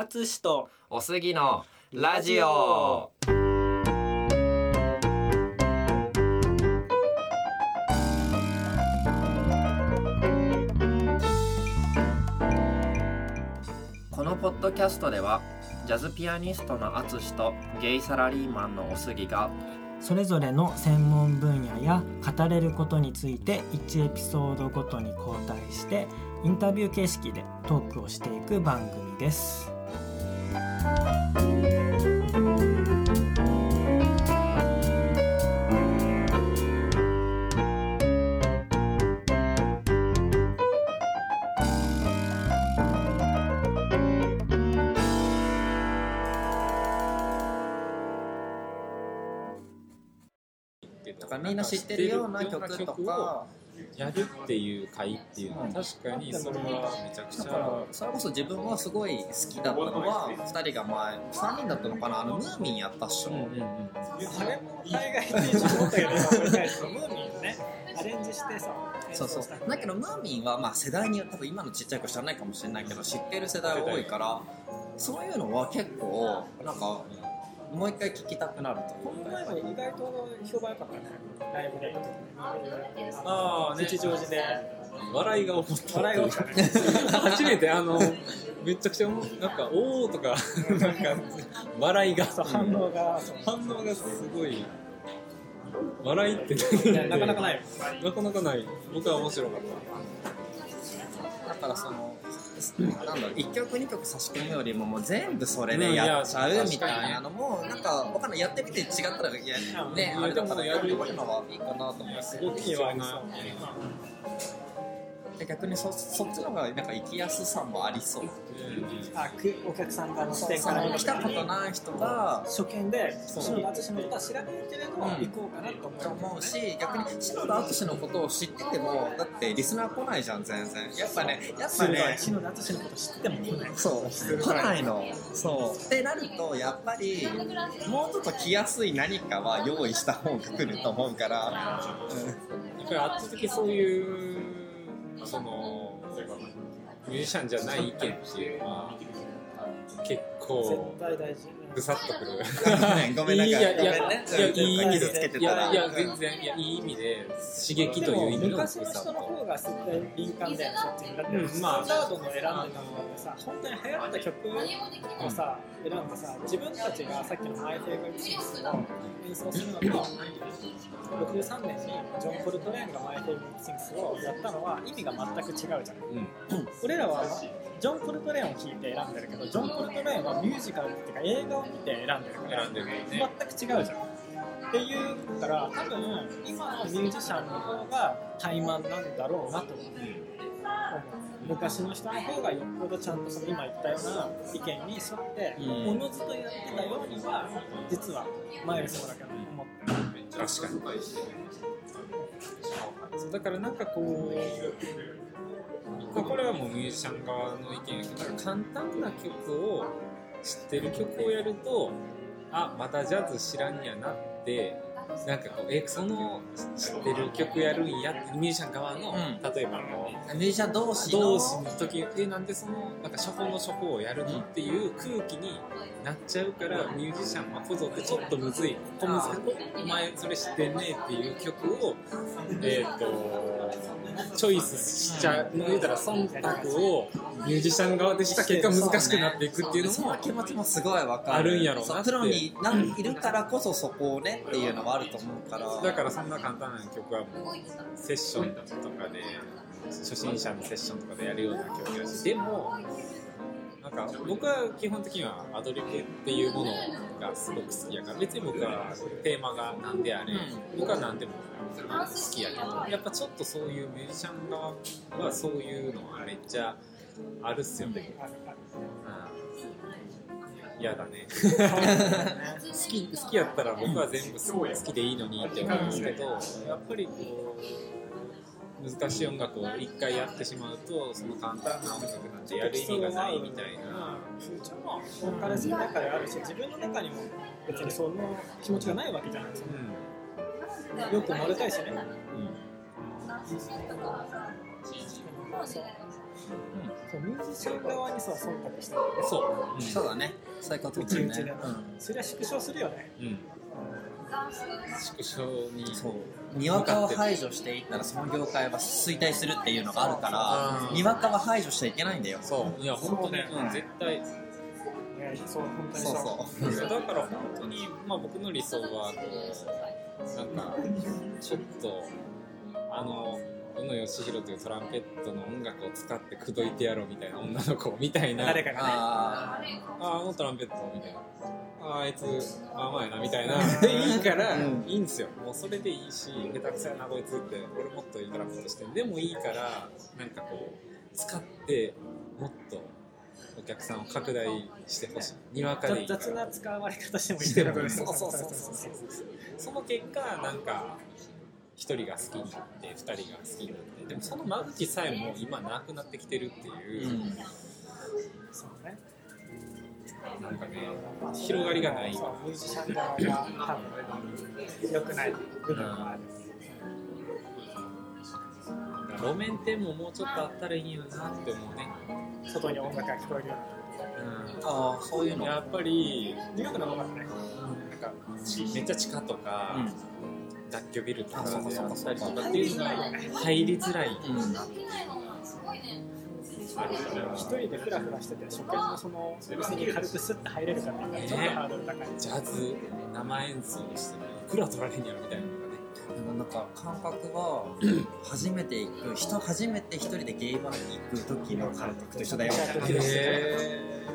あつしとおすぎのラジオ。このポッドキャストではジャズピアニストのあつしとゲイサラリーマンのおすぎがそれぞれの専門分野や語れることについて1エピソードごとに交代してインタビュー形式でトークをしていく番組です。とかみんな知ってるような曲とか。やるっていう回っていうのは確かにそれはめちゃくちだからゃそれこそ自分はすごい好きだったのは2人が前3人だったのかな？あのムーミンやったっしょ、うんうんうん。あれも海外テンション思ったけどムーミンね。アレンジしてさそうそう。だけどムーミンはまあ世代によって多分今のちっちゃい子知らないかもしれないけど知ってる世代多いからそういうのは結構なんかもう一回聞きたくなるとこの前も意外と評判良かったね。ライブでああね。吉祥寺で。笑いが起こった笑いが起きた。ね初めてあのめちゃくちゃなんかおおとか なんか笑いが。反応が。反応がすごい。笑いってなか。なかない。よなかなかない。僕は面白かった。だからそのなんだろう。1曲2曲差し込むよりももう全部それでやっちゃうみたいなのもなんかわかんないやってみて違ったらいやねうん。あれだからでもやるのはいいかなと思って。すごくいいわなで逆にそそっちの方がなんか行きやすさもありそう。あくお客さん側の視点そから来たことない人が初見でそう。篠田敦のことは知らないけれど、ん。行こうかなと思うと思うし逆に篠田敦のことを知っててもだってリスナー来ないじゃん全然。やっぱねやっぱね篠田敦のこと知ってても来ない。そう。来ないの。そう。ってなるとやっぱりもうちょっと来やすい何かは用意した方が来ると思うから、やっぱり圧倒的そういうそのミュージシャンじゃない意見っていうのは結構絶対大事ぐさっとくる。うん、ごめんなんかいやいやごめんね。いやいい意味で傷つけていたら。やいや全然いやいい意味で刺激という意味のぐ昔の人の方が絶対敏感だよそっちにだって、スタンダードの選んでたのってさ本当に流行った曲をさ選んでさ自分たちがさっきの「マイ・フェイバリット・シングス」を演奏するのと63年にジョン・コルトレーンが「マイ・フェイバリッス」をやったのは意味が全く違うじゃん。俺らはジョン・コルトレーンを聴いて選んでるけどジョン・コルトレーンはミュージカルっていうか映画を見て選んでるから選んでるよね。全く違うじゃんっていうから多分今のミュージシャンの方が怠慢なんだろうなと思う昔の人の方がよっぽどちゃんとその今言ったような意見に沿ってうんおのずとやってたようには実はマイルスもだけど思ってる確かに。そうだからなんかこう、これはもうミュージシャン側の意見やけど、簡単な曲を知ってる曲をやると、あ、またジャズ知らんやなって、なんかこう、え、その知ってる曲やるんやって、ミュージシャン側の、うん。例えばこう、ミュージシャン同士の同士の時えなんでそのなんか処方の処方をやるのっていう空気になっちゃうからミュージシャンはこぞってちょっとむずい。ここむずい。お前それ知ってんねっていう曲をえっ、とチョイスしちゃう言うたら忖度をミュージシャン側でした結果難しくなっていくっていうのもその気持ちもすごいわかる。あるんやろうなプロにいるからこそそこをねっていうのはあると思うから。だからそんな簡単な曲はもうセッションとかで初心者のセッションとかでやるような曲だし。でもなんか僕は基本的にはアドリブっていうものがすごく好きやから別に僕はテーマが何であれ、僕は何でも好きやけどやっぱちょっとそういうミュージシャン側はそういうのはめっちゃあるっすよね。うん。嫌だね。好き好きやったら僕は全部好きでいいのにって思うんですけどやっぱりこう難しい音楽を一回やってしまうとその簡単な音楽なんてやる意味がないみたいな。風潮も多かれ少なかれあるし自分の中にも別にその気持ちがないわけじゃないですか。うよく乗れたいしね。ん。うん。そうミュージシャン側にさ忖度してるそう、うん。そうだねそういうことうだよねちうちで、それは縮小するよねうん、縮小にそうにわかを排除していったらその業界は衰退するっていうのがあるからにわかは排除しちゃいけないんだよ。そう。いや本当ね、そうん、絶対。ねそう本当にそう。そうそう。だから本当に、まあ、僕の理想はこうなんかちょっとあの宇野義弘というトランペットの音楽を使って口説いてやろうみたいな女の子みたいな。誰かがね。あああのトランペットみたいな。ああいつまあまあやなみたいな。で いいから、うん。いいんですよ。もうそれでいいし下手くそやなこいつって俺もっといいトランペットしてでもいいからなんかこう使ってもっとお客さんを拡大してほしい。にわかでいいから。雑な使われ方してもいいしてることそうそうそうそうそう。その結果なんか一人が好きになって二人が好きになってでもその間口さえも今なくなってきてるってーいうう、ん。そうね。なんかね広がりがない。そうミュージシャン側が多分良くない部分がある。路面店ももうちょっとあったらいいよなって思うね、外に音楽が聞こえるよああそういうの。やっぱりうなニューヨークの音楽ねなんかちめっちゃ地下とか、雑居ビルとかであったりとかっていうのが入りづらい、一人でフラフラしてて初見のそのお店に軽くスッと入れるかっていうのはちょっとハードル高い、ジャズ生演奏していくら取られんやろみたいな。のがねなんか感覚は初めて行く人初めて一人でゲイバーに行く時の感覚と一緒だよ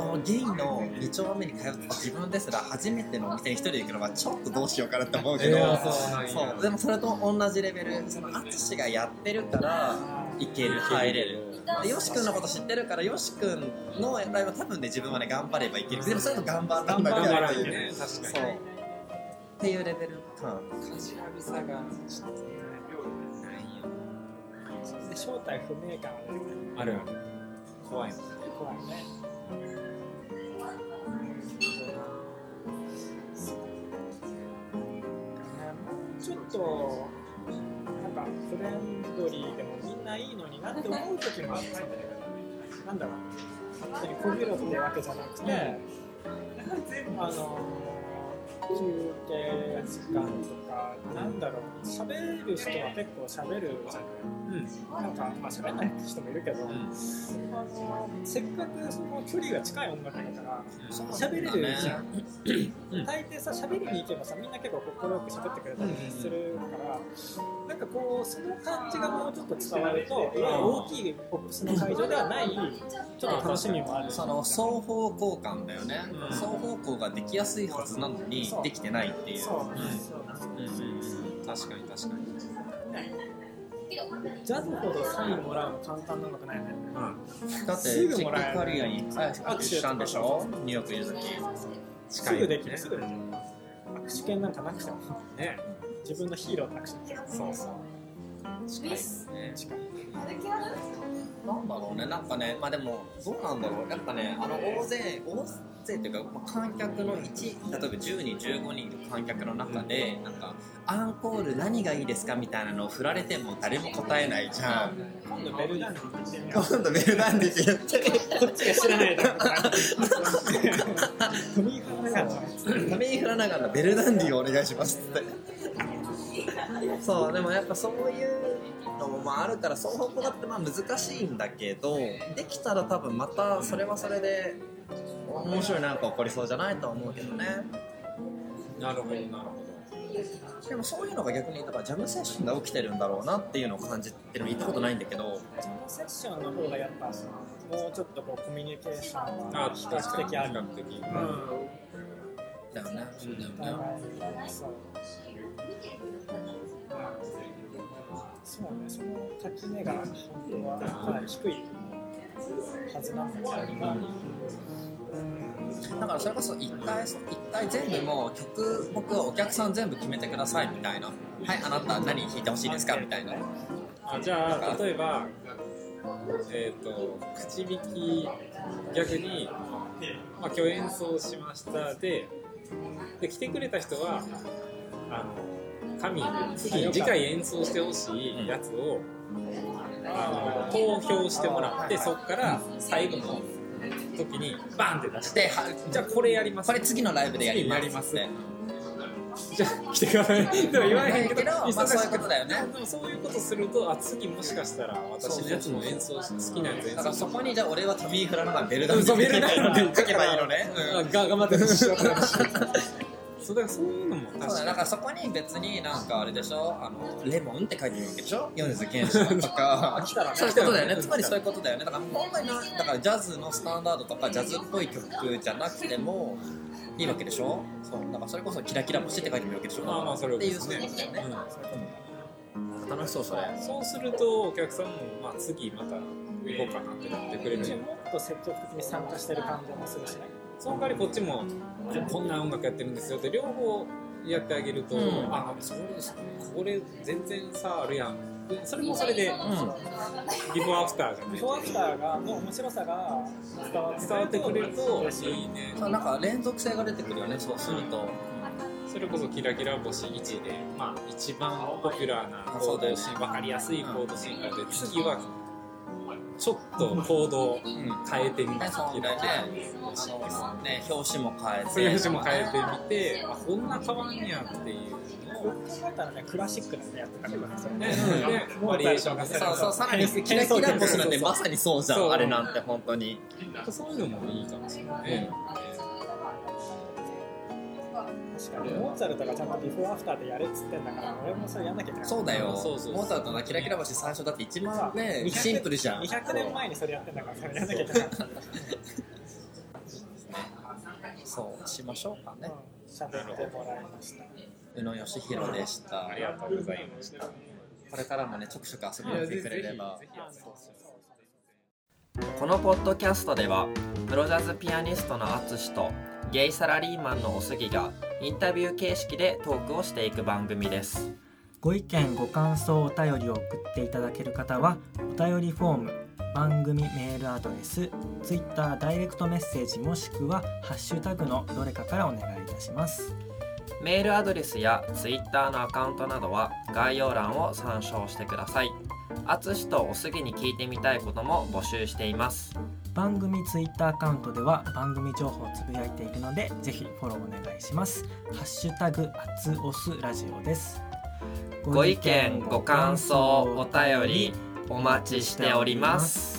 あのゲイの2丁目に通ってた自分ですら初めてのお店に一人で行くのはちょっとどうしようかなって思うけど、えーそうでもそれと同じレベルその淳がやってるから行ける入れる。でよし君のこと知ってるからよし君のライブは多分ね自分はね頑張ればいける。でもそれと頑張らんだ頑張らんっていうよね確そう。かにっていうレベル感。カジュアルさがちょっとないよで正体不明感。ある。怖い。怖いねフレンドリーでもみんないいのになって思う時もあるんだけどなんだろう勝手にこびろってわけじゃなくて、やはり全部あの休憩時間とかなんだろう。喋る人は結構喋る。じゃないなんか、まあ、喋んない人もいるけど、うん。あのせっかくその距離が近い音楽だからうん。喋れるじゃん、うん。大抵さ喋りに行けばさみんな結構快く喋ってくれたりするから、なんかこうその感じがもうちょっと伝わると、大きいポップスの会場ではないちょっと楽しみもある。その双方向感だよね、うん。双方向ができやすいはずなのにできてないっていう。そう、うんうんうん確かに確かにジャズほどサインもらうの簡単なのかないよねだってすぐチックもらえるカリアに握手したんでしょ？ニューヨークいる時すぐできるすぐできる。握手券なんかなくてもね。自分のヒーローと握手できるそうそう。近いですね近いなんだろうねなんかねまあでもどうなんだろう。やっぱねあの大勢大勢っていうかまあ観客の1例えば10人15人の観客の中でなんかアンコール何がいいですかみたいなのを振られても誰も答えないじゃん。今度ベルダンディって今度ベルダンディ。って言ってこっちが知らないだろうトミー・フラナガンのベルダンディをお願いしますってそうでもやっぱそういうのもまああるから双方向だってまあ難しいんだけどできたら多分またそれはそれで面白いなんか起こりそうじゃないとは思うけどね。なるほどなるほでもそういうのが逆にだからジャムセッションで起きてるんだろうなっていうのを感じてるの行ったことないんだけど。ジャムセッションの方がやっぱもうちょっとこうコミュニケーションどあは比較的ある。比較的うん。だよね。そうだよねそうねその垣根が本当はかなり低いはずなんだけど。だからそれこそ一回一回全部もう曲僕はお客さん全部決めてくださいみたいな。はいあなた何弾いてほしいですかみたいな。あじゃあ例えばえっ、と口引き逆に、まあ、今日演奏しました。でで来てくれた人はあの紙次次回演奏してほしいやつを、あの投票してもらってそこから最後の時にバンって出してじゃあこれやります。これ次のライブでやります。次やりますってじゃあ来てください。でも言わへんけどまあそういうことだよね。でもそういうことするとあ次もしかしたら私のやつも演奏し好きなやつ演だから奏そこにじゃあ俺はトミー・フラノガンベルダンベルダン書けばいいのね、あが頑張ってほしいそうだからそういうのも確そうだだかからそこに別になんかあれでしょ？あのレモンって書いてるわけでしょ？米津玄師とか。そういうことだよね。つまりそういうことだよね。だから本当になだからジャズのスタンダードとかジャズっぽい曲じゃなくてもいいわけでしょ？そう。だからそれこそキラキラ星って書いてるわけでしょ？まあまあそれをっていうそういうことだよね、楽しそうそれ。うんそうするとお客さんもまあ次また行こうかなってなってくれるもっと積極的に参加してる感じもするしねその代わりこっちもこんな音楽やってるんですよって両方やってあげると、うん。あそれこれ全然差あるやん。それもそれで、ビフォーアフターじゃない。ビフォーアフターがの面白さが伝わって伝わってくれるといいいね。そうなんか連続性が出てくるよねそうすると、それこそキラキラ星1で、まあ、一番ポピュラーなコそうだよね。ード進分かりやすいコード進化で次はちょっとコードを変えてみて、ねそうだよねあのね。表紙も変えて。そういう節も変えてみてあこんな変わんやっていう。のをよく考えたらねクラシックなねやってたけどね。バリエーションがそうそうさらにキラキラ星なんてまさにそうじゃん。あれなんて本当に。そう。いうのもいいかもしれないね。確かにモーツァルトがちゃんとビフォーアフターでやれっつってんだから俺もそれやんなきゃいけない。そうだよ。そうそうモーツァルトのキラキラ星最初だって一番ね200シンプルじゃん。200年前にそれやってんだからそれやんなきゃいけない。そうしましょうかね。うん喋ってもらいました。宇野義弘でした。ありがとうございました。これからもねちょくちょく遊びに来てくれれば。このポッドキャストではプロジャズピアニストのアツシとゲイサラリーマンのおすぎがインタビュー形式でトークをしていく番組です。ご意見ご感想お便りを送っていただける方はお便りフォーム番組メールアドレス Twitter ダイレクトメッセージもしくはハッシュタグのどれかからお願いいたします。メールアドレスやツイッターのアカウントなどは概要欄を参照してください。アツシとおすぎに聞いてみたいことも募集しています番組 Twitter アカウントでは番組情報をつぶやいていくのでぜひフォローお願いします。ハッシュタグアツオスラジオです。ご意見ご感想お便りお待ちしております。